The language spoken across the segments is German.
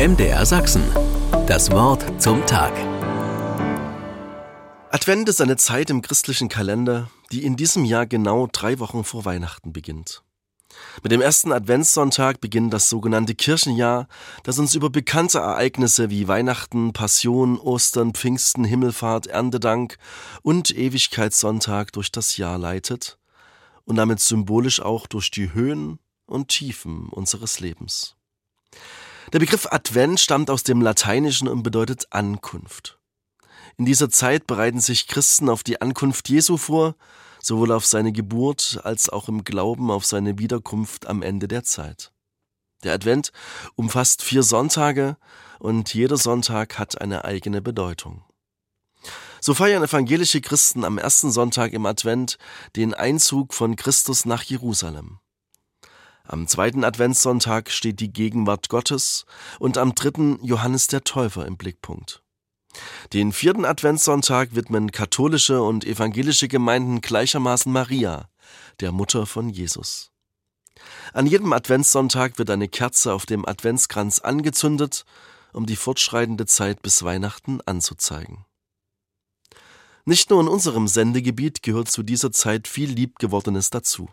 MDR Sachsen. Das Wort zum Tag. Advent ist eine Zeit im christlichen Kalender, die in diesem Jahr genau drei Wochen vor Weihnachten beginnt. Mit dem ersten Adventssonntag beginnt das sogenannte Kirchenjahr, das uns über bekannte Ereignisse wie Weihnachten, Passion, Ostern, Pfingsten, Himmelfahrt, Erntedank und Ewigkeitssonntag durch das Jahr leitet und damit symbolisch auch durch die Höhen und Tiefen unseres Lebens. Der Begriff Advent stammt aus dem Lateinischen und bedeutet Ankunft. In dieser Zeit bereiten sich Christen auf die Ankunft Jesu vor, sowohl auf seine Geburt als auch im Glauben auf seine Wiederkunft am Ende der Zeit. Der Advent umfasst vier Sonntage und jeder Sonntag hat eine eigene Bedeutung. So feiern evangelische Christen am ersten Sonntag im Advent den Einzug von Christus nach Jerusalem. Am zweiten Adventssonntag steht die Gegenwart Gottes und am dritten Johannes der Täufer im Blickpunkt. Den vierten Adventssonntag widmen katholische und evangelische Gemeinden gleichermaßen Maria, der Mutter von Jesus. An jedem Adventssonntag wird eine Kerze auf dem Adventskranz angezündet, um die fortschreitende Zeit bis Weihnachten anzuzeigen. Nicht nur in unserem Sendegebiet gehört zu dieser Zeit viel Liebgewordenes dazu.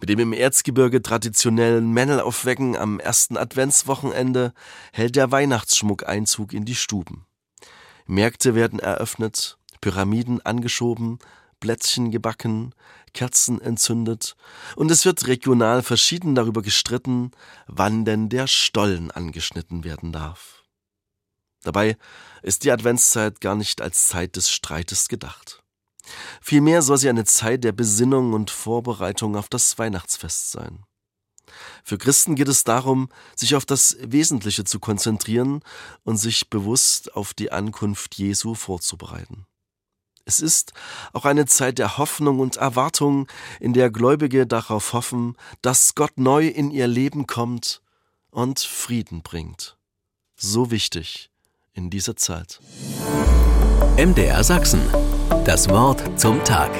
Mit dem im Erzgebirge traditionellen Männelaufwecken am ersten Adventswochenende hält der Weihnachtsschmuck Einzug in die Stuben. Märkte werden eröffnet, Pyramiden angeschoben, Plätzchen gebacken, Kerzen entzündet und es wird regional verschieden darüber gestritten, wann denn der Stollen angeschnitten werden darf. Dabei ist die Adventszeit gar nicht als Zeit des Streites gedacht. Vielmehr soll sie eine Zeit der Besinnung und Vorbereitung auf das Weihnachtsfest sein. Für Christen geht es darum, sich auf das Wesentliche zu konzentrieren und sich bewusst auf die Ankunft Jesu vorzubereiten. Es ist auch eine Zeit der Hoffnung und Erwartung, in der Gläubige darauf hoffen, dass Gott neu in ihr Leben kommt und Frieden bringt. So wichtig in dieser Zeit. MDR Sachsen. Das Wort zum Tag.